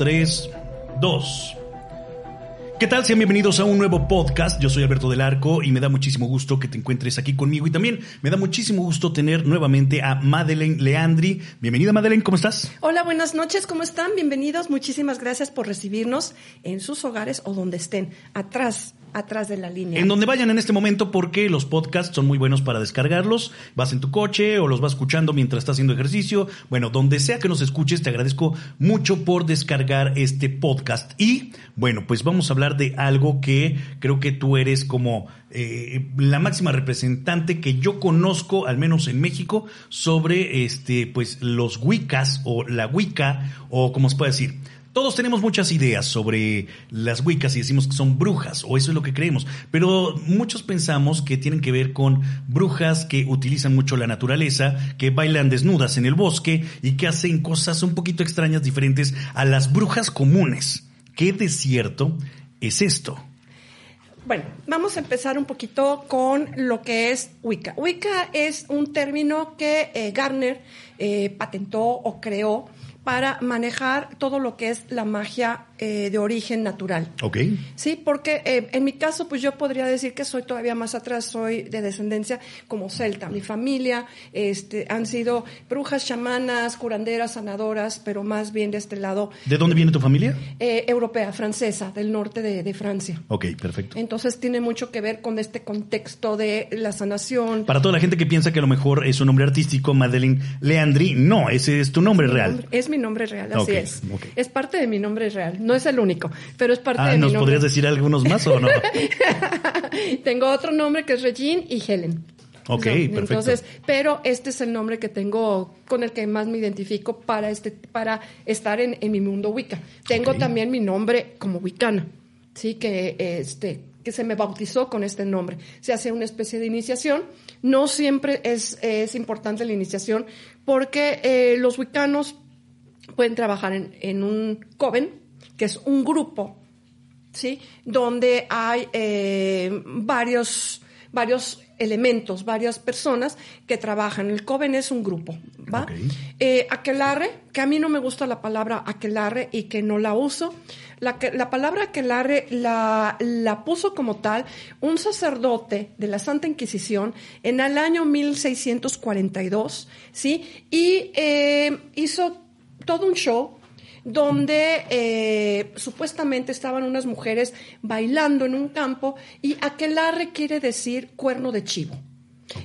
3, 2. ¿Qué tal? Sean bienvenidos a un nuevo podcast. Yo soy Alberto del Arco y me da muchísimo gusto que te encuentres aquí conmigo y también me da muchísimo gusto tener nuevamente a Madeleine Leandri. Bienvenida Madeleine, ¿cómo estás? Hola, buenas noches, ¿cómo están? Bienvenidos. Muchísimas gracias por recibirnos en sus hogares o donde estén, atrás atrás de la línea. En donde vayan en este momento porque los podcasts son muy buenos para descargarlos. Vas en tu coche o los vas escuchando mientras estás haciendo ejercicio. Bueno, donde sea que nos escuches, te agradezco mucho por descargar este podcast. Y bueno, pues vamos a hablar de algo que creo que tú eres como eh, la máxima representante que yo conozco, al menos en México, sobre este, pues los Wiccas o la Wicca o como se puede decir todos tenemos muchas ideas sobre las Wiccas y decimos que son brujas, o eso es lo que creemos, pero muchos pensamos que tienen que ver con brujas que utilizan mucho la naturaleza, que bailan desnudas en el bosque y que hacen cosas un poquito extrañas diferentes a las brujas comunes. ¿Qué desierto es esto? Bueno, vamos a empezar un poquito con lo que es Wicca. Wicca es un término que eh, Garner eh, patentó o creó para manejar todo lo que es la magia eh, de origen natural. Ok. Sí, porque eh, en mi caso, pues yo podría decir que soy todavía más atrás, soy de descendencia como celta. Mi familia este, han sido brujas, chamanas, curanderas, sanadoras, pero más bien de este lado. ¿De dónde viene tu familia? Eh, europea, francesa, del norte de, de, Francia. Ok, perfecto. Entonces tiene mucho que ver con este contexto de la sanación. Para toda la gente que piensa que a lo mejor es un nombre artístico, Madeleine Leandri, no, ese es tu nombre real. es mi nombre real, así es. Es parte de mi nombre real no es el único, pero es parte ah, de mi ¿Nos podrías decir algunos más o no? tengo otro nombre que es Regine y Helen. Ok, perfecto. Entonces, pero este es el nombre que tengo con el que más me identifico para este, para estar en, mi mundo Wicca. Tengo también mi nombre como Wicana, sí, que este, que se me bautizó con este nombre. Se hace una especie de iniciación. No siempre es, es importante la iniciación porque eh, los wicanos pueden trabajar en, en un coven, que es un grupo, ¿sí? Donde hay eh, varios, varios elementos, varias personas que trabajan. El Coven es un grupo, ¿va? Eh, aquelarre, que a mí no me gusta la palabra aquelarre y que no la uso. La, la palabra aquelarre la, la puso como tal un sacerdote de la Santa Inquisición en el año 1642, ¿sí? Y eh, hizo todo un show donde eh, supuestamente estaban unas mujeres bailando en un campo y aquelarre quiere decir cuerno de chivo.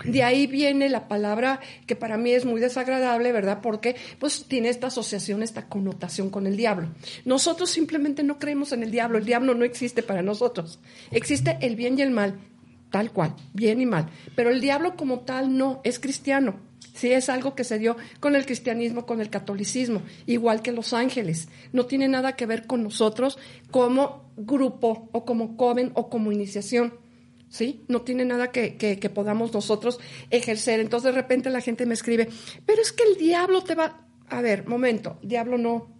De ahí viene la palabra que para mí es muy desagradable, ¿verdad? Porque pues tiene esta asociación, esta connotación con el diablo. Nosotros simplemente no creemos en el diablo, el diablo no existe para nosotros. Existe el bien y el mal, tal cual, bien y mal. Pero el diablo como tal no, es cristiano. Sí, es algo que se dio con el cristianismo, con el catolicismo, igual que los ángeles. No tiene nada que ver con nosotros como grupo o como coven o como iniciación. ¿Sí? No tiene nada que, que, podamos nosotros ejercer. Entonces de repente la gente me escribe, pero es que el diablo te va... A ver, momento, diablo no,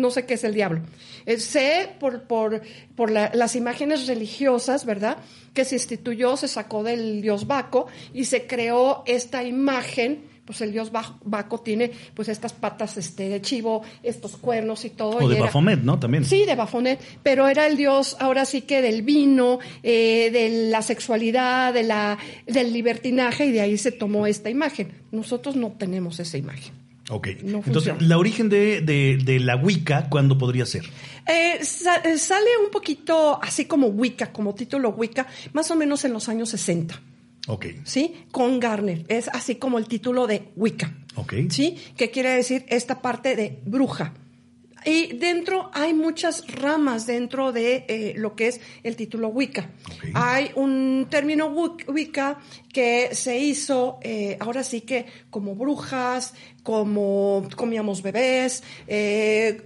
no sé qué es el diablo. Eh, sé por, por, por las imágenes religiosas, ¿verdad? Que se instituyó, se sacó del dios Baco y se creó esta imagen pues el dios Baco tiene pues estas patas este, de chivo, estos cuernos y todo. O de Bafomet, ¿no? También. Sí, de Bafomet, pero era el dios ahora sí que del vino, eh, de la sexualidad, de la, del libertinaje y de ahí se tomó esta imagen. Nosotros no tenemos esa imagen. Ok. Entonces, ¿la origen de, de, la Wicca cuándo podría ser? Eh, eh, sale un poquito así como Wicca, como título Wicca, más o menos en los años 60. Ok. ¿Sí? Con Garner. Es así como el título de Wicca. Ok. ¿Sí? Que quiere decir esta parte de bruja. Y dentro hay muchas ramas dentro de eh, lo que es el título Wicca. Hay un término Wicca que se hizo, eh, ahora sí que como brujas, como comíamos bebés, eh,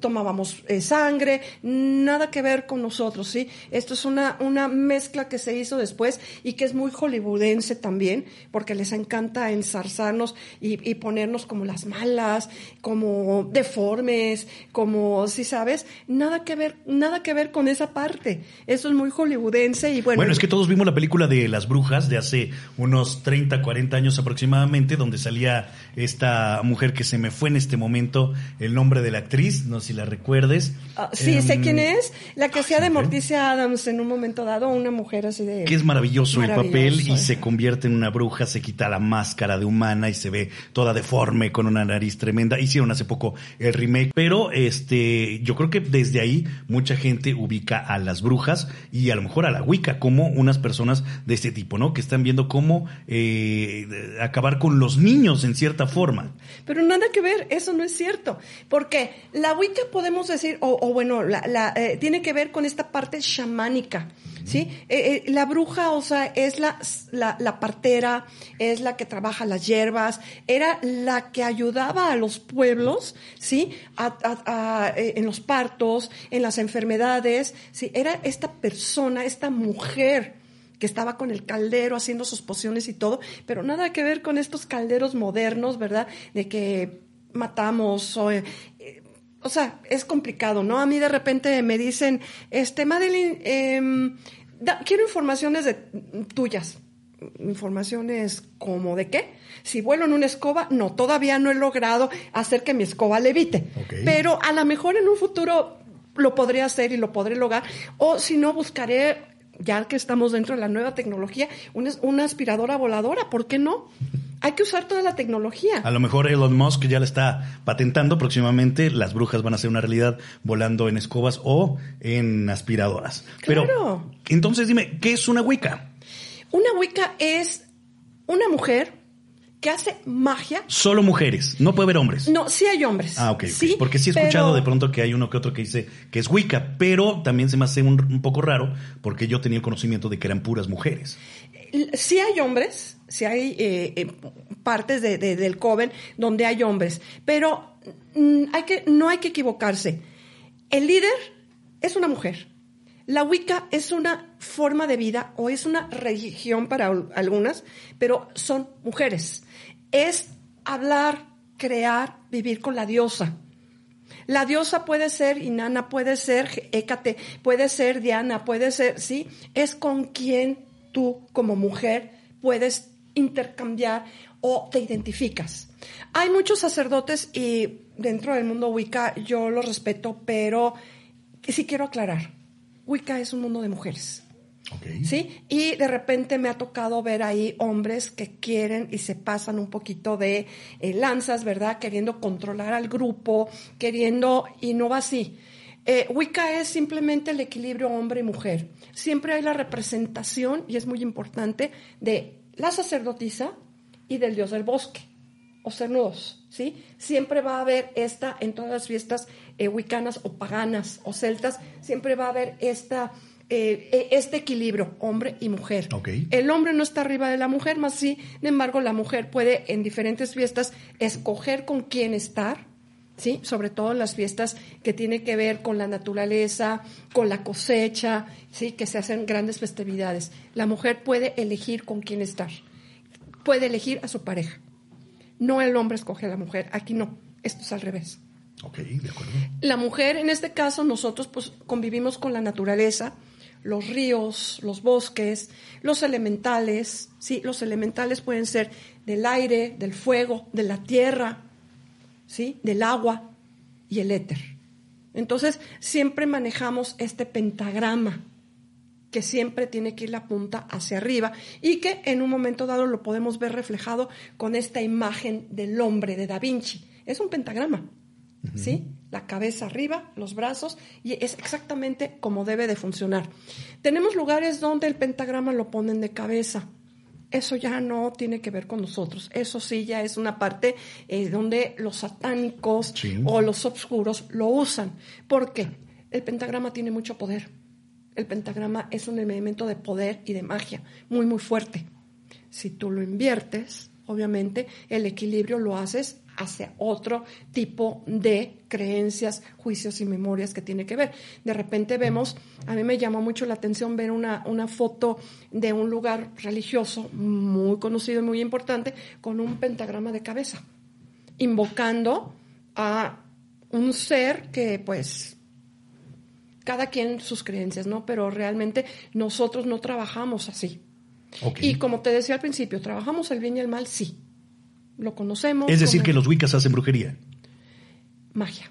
tomábamos eh, sangre, nada que ver con nosotros, ¿sí? Esto es una, una mezcla que se hizo después y que es muy hollywoodense también, porque les encanta ensarzarnos y, y ponernos como las malas, como deformes, como, si sabes, nada que ver, nada que ver con esa parte. Eso es muy hollywoodense y bueno. Bueno, es que todos vimos la película de las brujas de hace unos 30, 40 años aproximadamente, donde salía este esta mujer que se me fue en este momento el nombre de la actriz, no sé si la recuerdes. Ah, sí, sé Em, quién es. La que hacía de Morticia Adams en un momento dado, una mujer así de... Que es maravilloso, el papel Maravilloso, y se convierte en una bruja, se quita la máscara de humana y se ve toda deforme con una nariz tremenda. Hicieron hace poco el remake, pero este, yo creo que desde ahí mucha gente ubica a las brujas y a lo mejor a la Wicca como unas personas de este tipo, ¿no? Que están viendo cómo eh, acabar con los niños en cierta forma. Pero nada que ver, eso no es cierto. Porque la Wicca podemos decir, o, bueno, eh, tiene que ver con esta parte chamánica. ¿Sí? Eh, eh, la bruja, o sea, es la, la, partera, es la que trabaja las hierbas, era la que ayudaba a los pueblos, ¿sí? En los partos, en las enfermedades, ¿sí? Era esta persona, esta mujer que estaba con el caldero haciendo sus pociones y todo, pero nada que ver con estos calderos modernos, ¿verdad? De que matamos o... eh, eh, o sea, es complicado, ¿no? A mí de repente me dicen, este, Madeline, em, da- quiero informaciones de, tuyas. Informaciones como de qué? Si vuelo en una escoba, no, todavía no he logrado hacer que mi escoba levite. Ok. Pero a lo mejor en un futuro lo podré hacer y lo podré lograr. O si no, buscaré, ya que estamos dentro de la nueva tecnología, una, una aspiradora voladora. ¿Por qué no? Hay que usar toda la tecnología. A lo mejor Elon Musk ya la está patentando. Próximamente las brujas van a ser una realidad volando en escobas o en aspiradoras. Pero Claro. entonces dime, ¿qué es una Wicca? Una Wicca es una mujer que hace magia. Solo mujeres, no puede haber hombres. No, sí hay hombres. Ah, ok. Sí, Porque sí he escuchado pero- de pronto que hay uno que otro que dice que es Wicca, pero también se me hace un, un poco raro porque yo tenía el conocimiento de que eran puras mujeres. Sí hay hombres, sí hay eh, eh, partes de- de- del Coven donde hay hombres, pero mm, hay que, no hay que equivocarse. El líder es una mujer. La Wicca es una forma de vida o es una religión para al- algunas, pero son mujeres. Es hablar, crear, vivir con la diosa. La diosa puede ser Inanna, puede ser Hécate, puede ser Diana, puede ser, ¿sí? Es con quien tú como mujer puedes intercambiar o te identificas. Hay muchos sacerdotes y dentro del mundo Wicca yo los respeto, pero sí quiero aclarar, Wicca es un mundo de mujeres. ¿Sí? Y de repente me ha tocado ver ahí hombres que quieren y se pasan un poquito de eh, lanzas, ¿verdad? Queriendo controlar al grupo, queriendo, y no va así. Eh, Wicca es simplemente el equilibrio hombre y mujer. Siempre hay la representación, y es muy importante, de la sacerdotisa y del dios del bosque, o cernudos, ¿sí? Siempre va a haber esta, en todas las fiestas eh, wiccanas o paganas o celtas, siempre va a haber esta eh, eh, este equilibrio, hombre y mujer. El hombre no está arriba de la mujer, más sin embargo la mujer puede en diferentes fiestas escoger con quién estar, ¿sí? Sobre todo en las fiestas que tienen que ver con la naturaleza, con la cosecha, ¿sí? Que se hacen grandes festividades. La mujer puede elegir con quién estar, puede elegir a su pareja. No el hombre escoge a la mujer, aquí no, esto es al revés. Ok, de acuerdo. La mujer, en este caso, nosotros pues convivimos con la naturaleza, los ríos, los bosques, los elementales, sí, los elementales pueden ser del aire, del fuego, de la tierra, sí, del agua y el éter. Entonces, siempre manejamos este pentagrama que siempre tiene que ir la punta hacia arriba y que en un momento dado lo podemos ver reflejado con esta imagen del hombre de Da Vinci. Es un pentagrama, ¿sí? La cabeza arriba, los brazos y es exactamente como debe de funcionar. Tenemos lugares donde el pentagrama lo ponen de cabeza. Eso ya no tiene que ver con nosotros. Eso sí ya es una parte eh, donde los satánicos Sí. o los obscuros lo usan. ¿Por qué? El pentagrama tiene mucho poder. El pentagrama es un elemento de poder y de magia muy, muy fuerte. Si tú lo inviertes, obviamente el equilibrio lo haces hacia otro tipo de creencias, juicios y memorias que tiene que ver. De repente vemos, a mí me llamó mucho la atención ver una, una foto de un lugar religioso muy conocido y muy importante con un pentagrama de cabeza, invocando a un ser que pues cada quien sus creencias, ¿no? Pero realmente nosotros no trabajamos así. Y como te decía al principio, ¿trabajamos el bien y el mal? Sí. lo conocemos. Es decir, como que los Wiccas hacen brujería. Magia,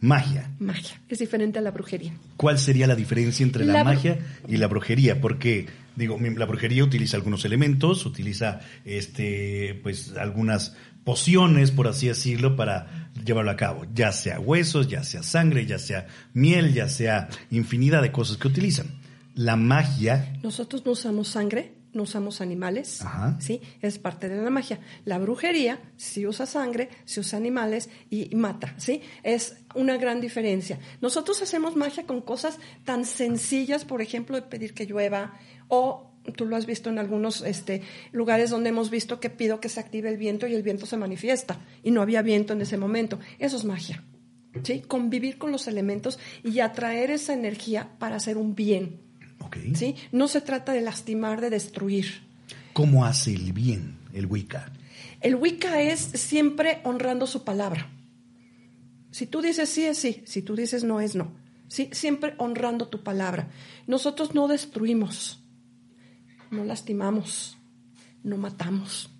Magia. magia. Es diferente a la brujería. ¿Cuál sería la diferencia entre la, La magia y la brujería? Porque, digo, la brujería utiliza algunos elementos, utiliza este, pues, algunas pociones, por así decirlo, para llevarlo a cabo. Ya sea huesos, ya sea sangre, ya sea miel, ya sea infinidad de cosas que utilizan. La magia, Nosotros no usamos sangre, no usamos animales, Ajá. ¿sí? Es parte de la magia. La brujería sí usa sangre, sí usa animales y mata, ¿sí? Es una gran diferencia. Nosotros hacemos magia con cosas tan sencillas, por ejemplo, de pedir que llueva o tú lo has visto en algunos este, lugares donde hemos visto que pido que se active el viento y el viento se manifiesta y no había viento en ese momento. Eso es magia. ¿Sí? Convivir con los elementos y atraer esa energía para hacer un bien. Ok. ¿sí? No se trata de lastimar, de destruir. ¿Cómo hace el bien el Wicca? El Wicca es siempre honrando su palabra. Si tú dices sí, es sí. Si tú dices no, es no. ¿Sí? Siempre honrando tu palabra. Nosotros no destruimos, no lastimamos, no matamos.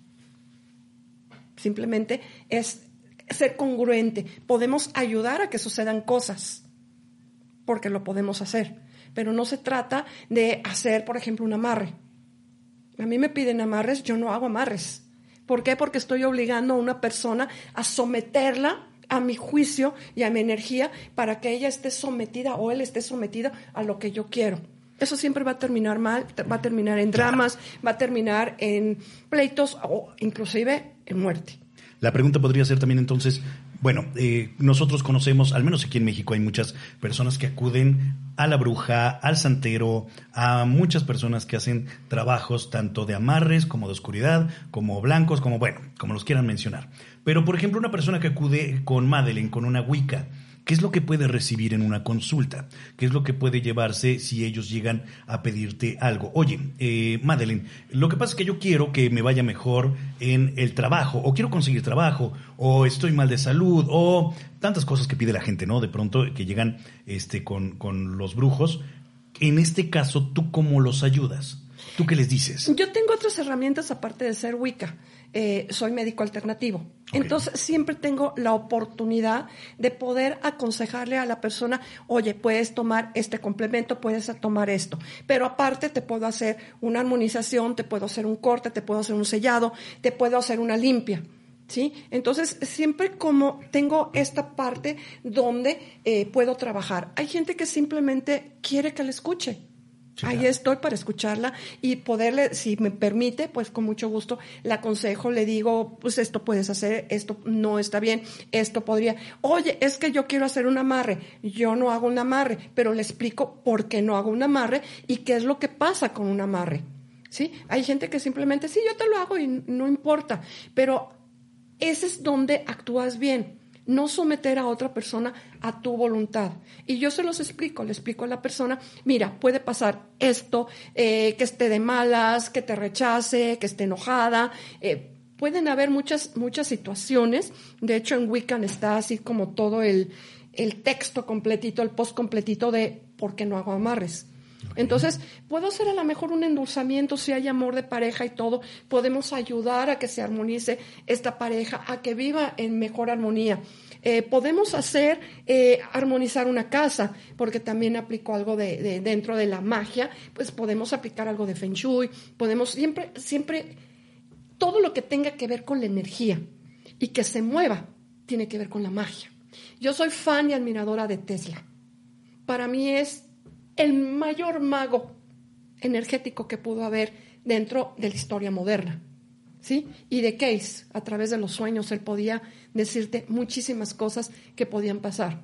Simplemente es ser congruente. Podemos ayudar a que sucedan cosas, porque lo podemos hacer. Pero no se trata de hacer, por ejemplo, un amarre. A mí me piden amarres, yo no hago amarres. ¿Por qué? Porque estoy obligando a una persona a someterla a mi juicio y a mi energía para que ella esté sometida o él esté sometido a lo que yo quiero. Eso siempre va a terminar mal, va a terminar en dramas, va a terminar en pleitos o inclusive en muerte. La pregunta podría ser también entonces, bueno, eh, nosotros conocemos, al menos aquí en México hay muchas personas que acuden a la bruja, al santero, a muchas personas que hacen trabajos tanto de amarres como de oscuridad, como blancos, como bueno, como los quieran mencionar. Pero por ejemplo, una persona que acude con Madeleine, con una Wicca, ¿Qué es lo que puede recibir en una consulta? ¿Qué es lo que puede llevarse si ellos llegan a pedirte algo? Oye, eh, Madeleine, lo que pasa es que yo quiero que me vaya mejor en el trabajo, o quiero conseguir trabajo, o estoy mal de salud, o tantas cosas que pide la gente, ¿no? De pronto que llegan este, con, con los brujos. En este caso, ¿tú cómo los ayudas? ¿Tú qué les dices? Yo tengo otras herramientas aparte de ser Wicca. Eh, soy médico alternativo. Entonces siempre tengo la oportunidad de poder aconsejarle a la persona, oye, puedes tomar este complemento, puedes tomar esto. Pero aparte te puedo hacer una armonización, te puedo hacer un corte, te puedo hacer un sellado, te puedo hacer una limpia. ¿Sí? Entonces, siempre como tengo esta parte donde eh, puedo trabajar. Hay gente que simplemente quiere que le escuche. Ahí estoy para escucharla y poderle, si me permite, pues con mucho gusto la aconsejo, le digo, pues esto puedes hacer, esto no está bien, esto podría. Oye, es que yo quiero hacer un amarre. Yo no hago un amarre, pero le explico por qué no hago un amarre y qué es lo que pasa con un amarre. ¿Sí? Hay gente que simplemente, sí, yo te lo hago y no importa, pero ese es donde actúas bien. No someter a otra persona a tu voluntad. Y yo se los explico, le explico a la persona, mira, puede pasar esto, eh, que esté de malas, que te rechace, que esté enojada. eh, pueden haber muchas, muchas situaciones. De hecho, en Wiccan está así como todo el, el texto completito, el post completito de por qué no hago amarres. Entonces, puedo hacer a lo mejor un endulzamiento si hay amor de pareja y todo. Podemos ayudar a que se armonice esta pareja, a que viva en mejor armonía. Eh, podemos hacer eh, armonizar una casa, porque también aplico algo de, de- dentro de la magia, pues podemos aplicar algo de feng shui, podemos siempre, siempre, todo lo que tenga que ver con la energía y que se mueva, tiene que ver con la magia. Yo soy fan y admiradora de Tesla. Para mí es el mayor mago energético que pudo haber dentro de la historia moderna. ¿Sí? Y de Case, a través de los sueños, él podía decirte muchísimas cosas que podían pasar.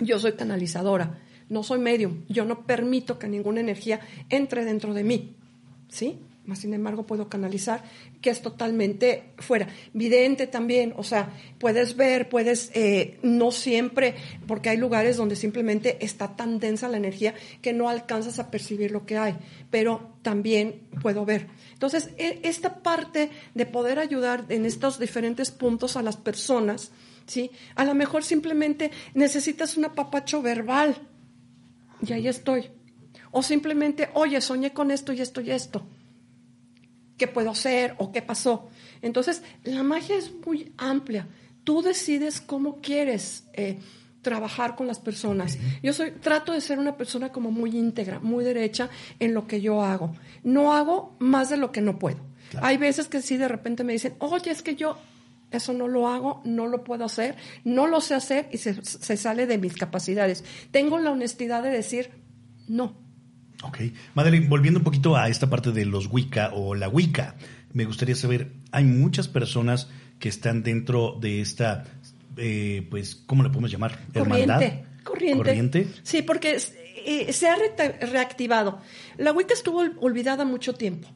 Yo soy canalizadora, no soy medium, yo no permito que ninguna energía entre dentro de mí. ¿Sí? Más sin embargo, puedo canalizar, que es totalmente fuera. Vidente también, o sea, puedes ver, puedes, eh, no siempre, porque hay lugares donde simplemente está tan densa la energía que no alcanzas a percibir lo que hay, pero también puedo ver. Entonces, e- esta parte de poder ayudar en estos diferentes puntos a las personas, ¿sí? A lo mejor simplemente necesitas un apapacho verbal, y ahí estoy. O simplemente, oye, soñé con esto y esto y esto. Qué puedo hacer o qué pasó. Entonces, la magia es muy amplia. Tú decides cómo quieres eh, trabajar con las personas. Yo soy, trato de ser una persona como muy íntegra, muy derecha en lo que yo hago. No hago más de lo que no puedo. Hay veces que sí de repente me dicen, oye, es que yo eso no lo hago, no lo puedo hacer, no lo sé hacer y se, se sale de mis capacidades. Tengo la honestidad de decir, no. Ok. Madeline, volviendo un poquito a esta parte de los Wicca o la Wicca, me gustaría saber, hay muchas personas que están dentro de esta, eh, pues, ¿cómo le podemos llamar? Corriente. Corriente. Corriente. Sí, porque eh, se ha reactivado. La Wicca estuvo olvidada mucho tiempo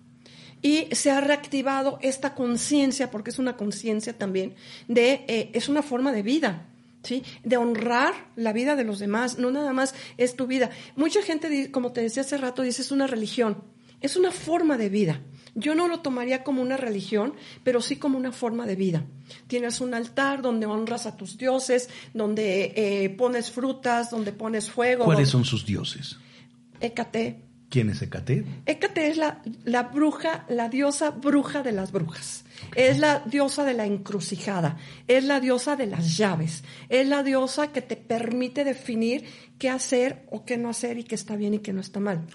y se ha reactivado esta conciencia, porque es una conciencia también, de, eh, es una forma de vida. ¿Sí? De honrar la vida de los demás, no nada más es tu vida. Mucha gente, como te decía hace rato, dice es una religión, es una forma de vida. Yo no lo tomaría como una religión, pero sí como una forma de vida. Tienes un altar donde honras a tus dioses, donde eh, pones frutas, donde pones fuego. ¿Cuáles son sus dioses? Hécate, ¿Quién es Hécate? Hécate es la, la, bruja, la diosa bruja de las brujas. Es la diosa de la encrucijada. Es la diosa de las llaves. Es la diosa que te permite definir qué hacer o qué no hacer y qué está bien y qué no está mal.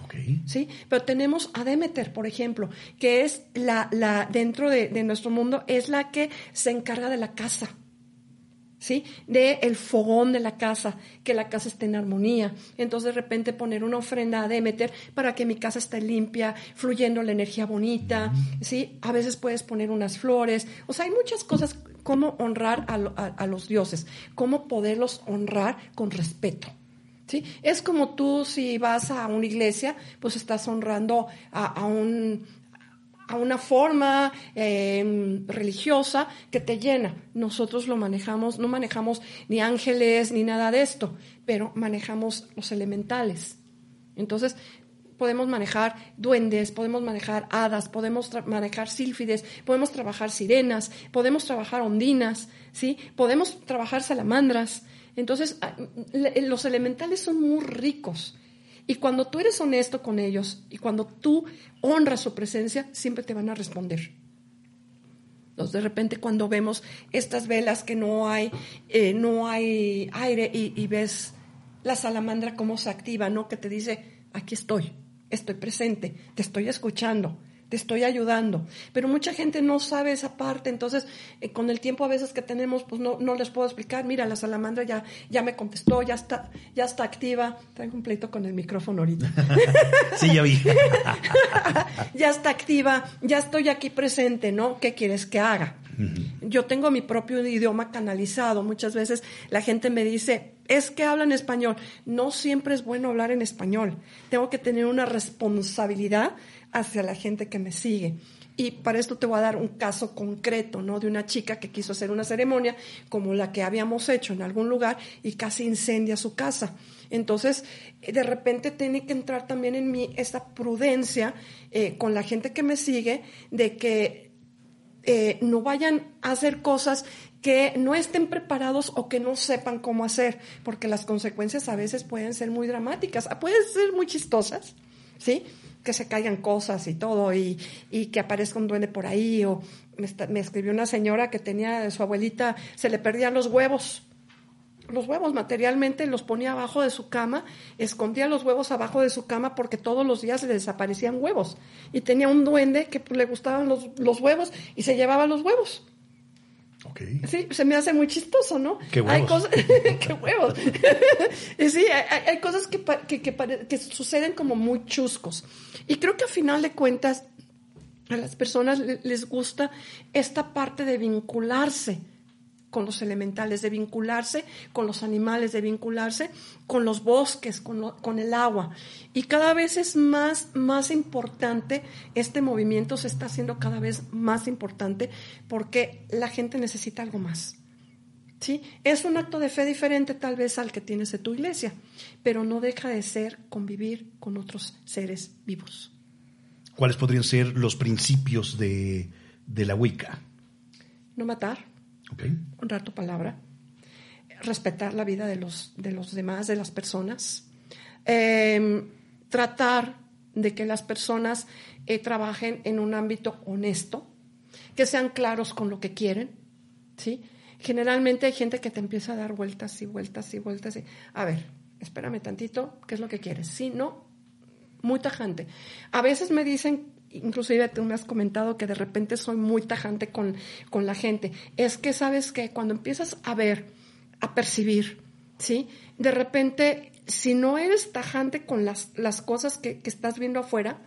¿Sí? Pero tenemos a Demeter, por ejemplo, que es la, la dentro de, de nuestro mundo, es la que se encarga de la casa ¿sí? De el fogón de la casa, que la casa esté en armonía. Entonces de repente poner una ofrenda a Demeter para que mi casa esté limpia, fluyendo la energía bonita, ¿sí? A veces puedes poner unas flores. O sea, hay muchas cosas cómo honrar a, los dioses, cómo poderlos honrar con respeto. ¿Sí? Es como tú si vas a una iglesia, pues estás honrando a, un, a una forma em, religiosa que te llena. Nosotros lo manejamos, no manejamos ni ángeles ni nada de esto, pero manejamos los elementales. Entonces, podemos manejar duendes, podemos manejar hadas, podemos manejar sílfides, podemos trabajar sirenas, podemos trabajar ondinas, ¿sí? Podemos trabajar salamandras. Entonces, los elementales son muy ricos. Y cuando tú eres honesto con ellos y cuando tú honras su presencia, siempre te van a responder. Entonces, de repente, cuando vemos estas velas que no hay, eh, no hay aire y, y, ves la salamandra cómo se activa, ¿no? Que te dice, aquí estoy, estoy presente, te estoy escuchando, te estoy ayudando. Pero mucha gente no sabe esa parte, entonces eh, con el tiempo a veces que tenemos, pues no, no les puedo explicar, mira, la salamandra ya, ya me contestó, ya está, ya está activa. Traigo un pleito con el micrófono ahorita. sí, ya vi. ya está activa, ya estoy aquí presente, ¿no? ¿Qué quieres que haga? Yo tengo mi propio idioma canalizado. Muchas veces la gente me dice, es que hablan español. No siempre es bueno hablar en español. Tengo que tener una responsabilidad hacia la gente que me sigue. Y para esto te voy a dar un caso concreto, ¿no? De una chica que quiso hacer una ceremonia como la que habíamos hecho en algún lugar y casi incendia su casa. Entonces, de repente tiene que entrar también en mí esta prudencia eh, con la gente que me sigue de que eh, no vayan a hacer cosas que no estén preparados o que no sepan cómo hacer, porque las consecuencias a veces pueden ser muy dramáticas, pueden ser muy chistosas, ¿sí? Que se caigan cosas y todo, y, y que aparezca un duende por ahí, o me, escribió una señora que tenía, su abuelita, se le perdían los huevos, los huevos materialmente los ponía abajo de su cama, escondía los huevos abajo de su cama porque todos los días le desaparecían huevos. Y tenía un duende que le gustaban los, los huevos y se llevaba los huevos. Sí, se me hace muy chistoso, ¿no? Qué huevos. Hay cosas, qué huevos. sí, hay, cosas que, que, que, suceden como muy chuscos. Y creo que a final de cuentas a las personas les gusta esta parte de vincularse con los elementales, de vincularse con los animales, de vincularse con los bosques, con, con, el agua. Y cada vez es más, más importante, este movimiento se está haciendo cada vez más importante porque la gente necesita algo más. ¿Sí? Es un acto de fe diferente tal vez al que tienes en tu iglesia, pero no deja de ser convivir con otros seres vivos. ¿Cuáles podrían ser los principios de, de la Wicca? No matar, honrar tu palabra, respetar la vida de los, de los demás, de las personas, em, tratar de que las personas eh, trabajen en un ámbito honesto, que sean claros con lo que quieren, ¿sí? Generalmente hay gente que te empieza a dar vueltas y vueltas y vueltas y, a ver, espérame tantito, ¿qué es lo que quieres? Sí, no, muy tajante. A veces me dicen, inclusive tú me has comentado que de repente soy muy tajante con, con la gente. Es que sabes que cuando empiezas a ver, a percibir, ¿sí? De repente, si no eres tajante con las, las cosas que, que estás viendo afuera,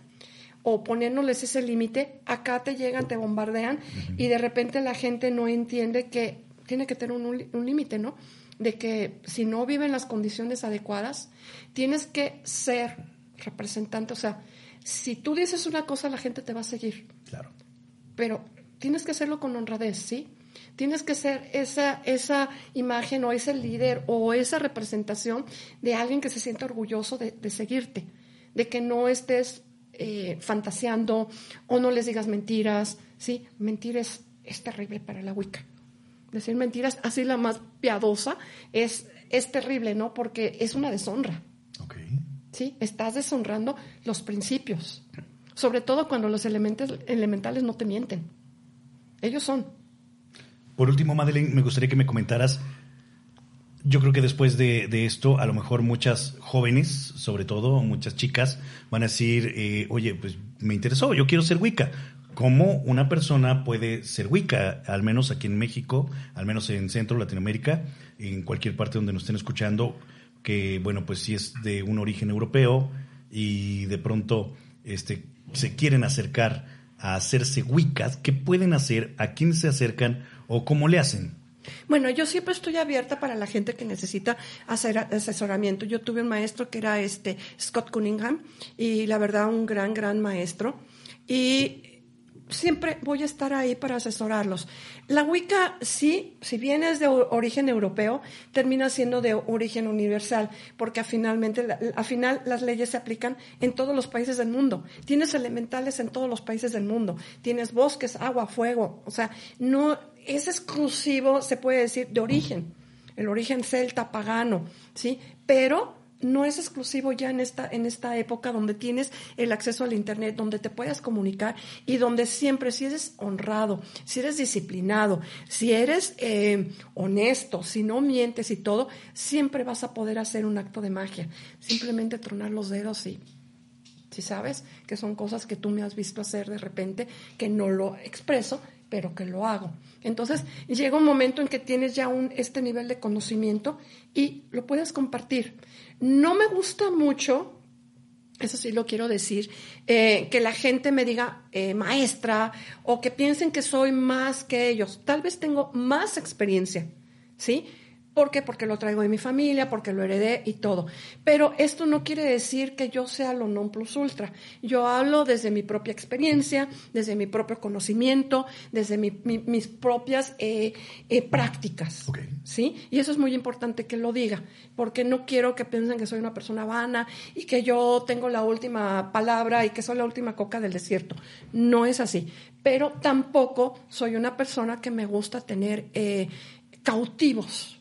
o poniéndoles ese límite, acá te llegan, te bombardean y de repente la gente no entiende que tiene que tener un, un límite, ¿no? De que si no viven las condiciones adecuadas, tienes que ser representante, o sea, si tú dices una cosa, la gente te va a seguir. Claro. Pero tienes que hacerlo con honradez, ¿sí? Tienes que ser esa, esa imagen o ese líder o esa representación de alguien que se sienta orgulloso de, de seguirte, de que no estés eh, fantaseando o no les digas mentiras, ¿sí? Mentir es, es terrible para la Wicca. Decir mentiras, así la más piadosa, es, es terrible, ¿no? Porque es una deshonra. ¿Sí? Estás deshonrando los principios. Sobre todo cuando los elementos, elementales no te mienten. Ellos son. Por último, Madeleine, me gustaría que me comentaras yo creo que después de, esto, a lo mejor muchas jóvenes, sobre todo muchas chicas, van a decir, eh, oye, pues me interesó, yo quiero ser Wicca. ¿Cómo una persona puede ser Wicca? Al menos aquí en México, al menos en Centro, Latinoamérica, en cualquier parte donde nos estén escuchando, que bueno, pues si es de un origen europeo y de pronto este, se quieren acercar a hacerse Wiccas, ¿qué pueden hacer? ¿A quién se acercan? ¿O cómo le hacen? Bueno, yo siempre estoy abierta para la gente que necesita hacer asesoramiento. Yo tuve un maestro que era este Scott Cunningham y la verdad un gran, gran maestro. Y siempre voy a estar ahí para asesorarlos. La Wicca, sí, si bien es de origen europeo, termina siendo de origen universal, porque finalmente, al final las leyes se aplican en todos los países del mundo. Tienes elementales en todos los países del mundo. Tienes bosques, agua, fuego. O sea, no es exclusivo, se puede decir, de origen. El origen celta, pagano, ¿sí? Pero no es exclusivo ya en esta, en esta época donde tienes el acceso al Internet, donde te puedas comunicar y donde siempre, si eres honrado, si eres disciplinado, si eres eh, honesto, si no mientes y todo, siempre vas a poder hacer un acto de magia. Simplemente tronar los dedos y si sabes que son cosas que tú me has visto hacer de repente, que no lo expreso, pero que lo hago. Entonces llega un momento en que tienes ya un, este nivel de conocimiento y lo puedes compartir. No me gusta mucho, eso sí lo quiero decir, eh, que la gente me diga eh, maestra o que piensen que soy más que ellos. Tal vez tengo más experiencia, ¿sí? ¿Por qué? Porque lo traigo de mi familia, porque lo heredé y todo. Pero esto no quiere decir que yo sea lo non plus ultra. Yo hablo desde mi propia experiencia, desde mi propio conocimiento, desde mis propias eh, eh, prácticas. ¿Sí? Y eso es muy importante que lo diga, porque no quiero que piensen que soy una persona vana y que yo tengo la última palabra y que soy la última coca del desierto. No es así. Pero tampoco soy una persona que me gusta tener eh, cautivos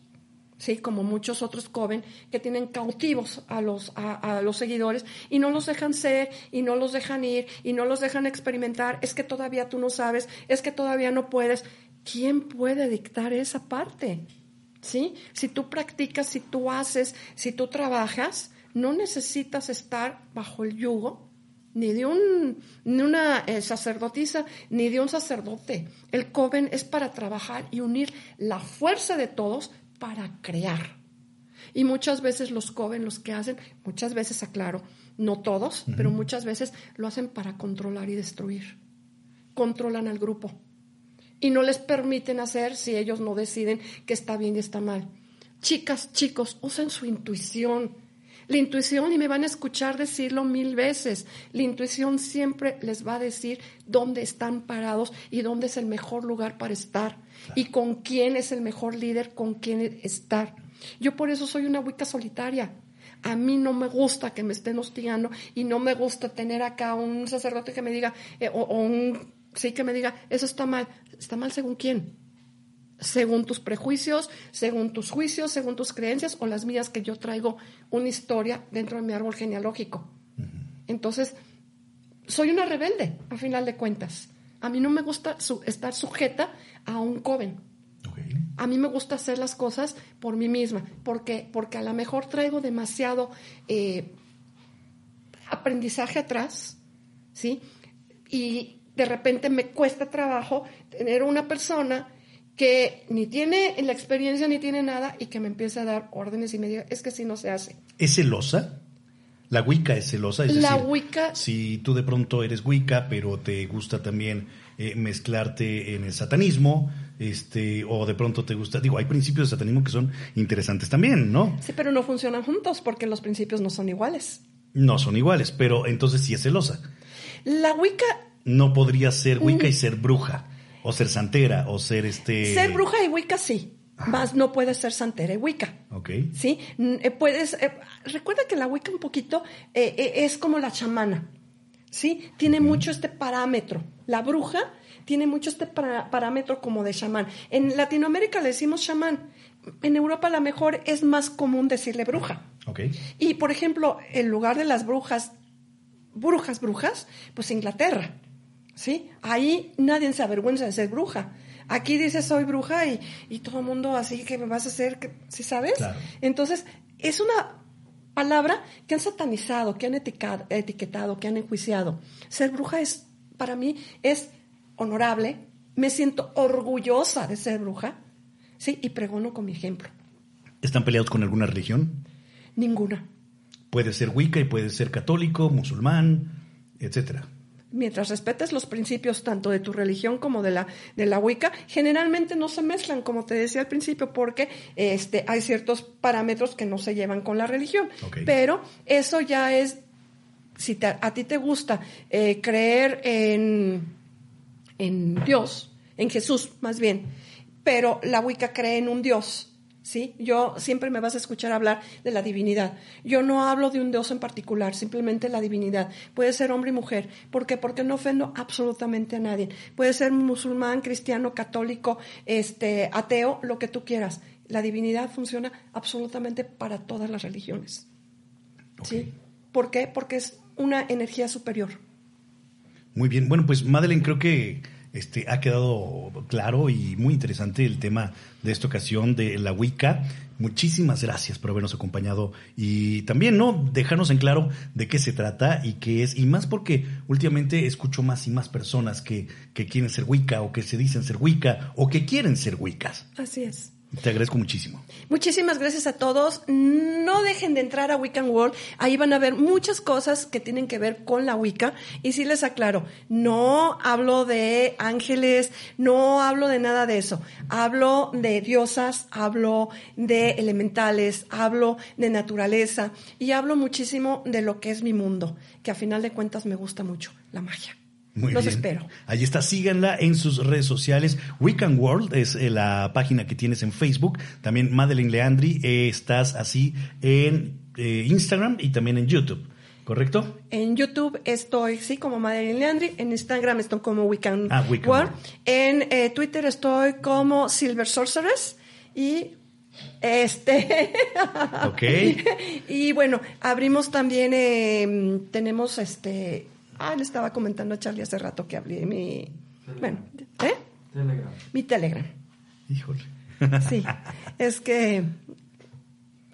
¿sí? como muchos otros coven que tienen cautivos a los, a, los seguidores y no los dejan ser y no los dejan ir y no los dejan experimentar. Es que todavía tú no sabes, es que todavía no puedes. ¿Quién puede dictar esa parte? ¿Sí? Si tú practicas, si tú haces, si tú trabajas, no necesitas estar bajo el yugo ni de un, ni una eh, sacerdotisa, ni de un sacerdote. El coven es para trabajar y unir la fuerza de todos para crear. Y muchas veces los coven, los que hacen, muchas veces aclaro, no todos, pero muchas veces lo hacen para controlar y destruir. Controlan al grupo. Y no les permiten hacer si ellos no deciden que está bien y está mal. Chicas, chicos, usen su intuición. La intuición, y me van a escuchar decirlo mil veces, la intuición siempre les va a decir dónde están parados y dónde es el mejor lugar para estar y con quién es el mejor líder, con quién estar. Yo por eso soy una Wicca solitaria. A mí no me gusta que me estén hostigando y no me gusta tener acá un sacerdote que me diga, eh, o, un, sí, que me diga, eso está mal. ¿Está mal según quién? Según tus prejuicios, según tus juicios, según tus creencias o las mías que yo traigo una historia dentro de mi árbol genealógico. Entonces, soy una rebelde, a final de cuentas. A mí no me gusta estar sujeta a un coven. A mí me gusta hacer las cosas por mí misma, porque, porque a lo mejor traigo demasiado eh, aprendizaje atrás, ¿sí? Y de repente me cuesta trabajo tener una persona que ni tiene la experiencia ni tiene nada y que me empiece a dar órdenes y me diga, es que si no se hace. ¿Es celosa? La Wicca es celosa. Es la decir, Wicca. Si tú de pronto eres Wicca, pero te gusta también eh, mezclarte en el satanismo, este, o de pronto te gusta, digo, hay principios de satanismo que son interesantes también, ¿no? Sí, pero no funcionan juntos porque los principios no son iguales. No son iguales, pero entonces sí es celosa. La Wicca. No podría ser Wicca y ser bruja, o ser santera, o ser este. Ser bruja y Wicca sí. Más no puede ser santera y Wicca. Ok. Sí, eh, puedes. Eh, recuerda que la Wicca un poquito eh, es como la chamana. Sí, tiene mucho este parámetro. La bruja tiene mucho este parámetro como de chamán. En Latinoamérica le decimos chamán. En Europa a lo mejor es más común decirle bruja. Ok. Y por ejemplo, en lugar de las brujas, brujas, brujas, pues Inglaterra. ¿Sí? Ahí nadie se avergüenza de ser bruja Aquí dices soy bruja y, y todo el mundo así que me vas a hacer, ¿sí sabes? Entonces, es una palabra que han satanizado, que han etiquetado, que han enjuiciado. Ser bruja es, para mí, es honorable, me siento orgullosa de ser bruja, ¿sí? Y pregono con mi ejemplo. ¿Están peleados con alguna religión? Ninguna. Puede ser wicca y puede ser católico, musulmán, etcétera mientras respetes los principios tanto de tu religión como de la, de la Wicca, generalmente no se mezclan, como te decía al principio, porque este, hay ciertos parámetros que no se llevan con la religión. Pero eso ya es, si a ti te gusta eh, creer en, en Dios, en Jesús más bien, pero la Wicca cree en un Dios ¿sí? Yo siempre me vas a escuchar hablar de la divinidad. Yo no hablo de un Dios en particular, simplemente la divinidad. Puede ser hombre y mujer. ¿Por qué? Porque no ofendo absolutamente a nadie. Puede ser musulmán, cristiano, católico, este, ateo, lo que tú quieras. La divinidad funciona absolutamente para todas las religiones. ¿Sí? ¿Por qué? Porque es una energía superior. Muy bien. Bueno, pues Madeleine, creo que este, ha quedado claro y muy interesante el tema de esta ocasión de la Wicca. Muchísimas gracias por habernos acompañado y también, ¿no? Dejarnos en claro de qué se trata y qué es, y más porque últimamente escucho más y más personas que, que quieren ser Wicca o que se dicen ser Wicca o que quieren ser Wiccas. Así es. Te agradezco muchísimo. Muchísimas gracias a todos. No dejen de entrar a Wiccan World. Ahí van a ver muchas cosas que tienen que ver con la Wicca. Y sí les aclaro, no hablo de ángeles, no hablo de nada de eso. Hablo de diosas, hablo de elementales, hablo de naturaleza y hablo muchísimo de lo que es mi mundo, que a final de cuentas me gusta mucho, la magia. Muy Los bien. espero. Allí está, síganla en sus redes sociales. Wiccan World es eh, la página que tienes en Facebook. También Madeline Leandri, eh, estás así en eh, Instagram y también en YouTube. ¿Correcto? En YouTube estoy, sí, como Madeline Leandri. En Instagram estoy como Wiccan, Ah, World. En Twitter estoy como Silver Sorceress. Y este. Ok. y bueno, abrimos también, eh, tenemos este. Ah, le estaba comentando a Charlie hace rato que hablé mi. Bueno, ¿eh? Telegram. Mi Telegram. Híjole. Sí. es que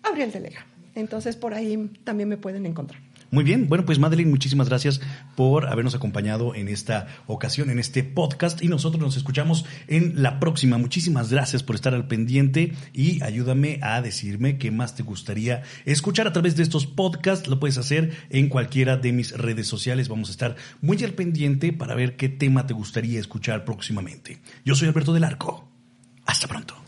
abrí el Telegram. Entonces por ahí también me pueden encontrar. Muy bien, bueno, pues Madeline, muchísimas gracias por habernos acompañado en esta ocasión, en este podcast, y nosotros nos escuchamos en la próxima. Muchísimas gracias por estar al pendiente y ayúdame a decirme qué más te gustaría escuchar a través de estos podcasts. Lo puedes hacer en cualquiera de mis redes sociales. Vamos a estar muy al pendiente para ver qué tema te gustaría escuchar próximamente. Yo soy Alberto del Arco. Hasta pronto.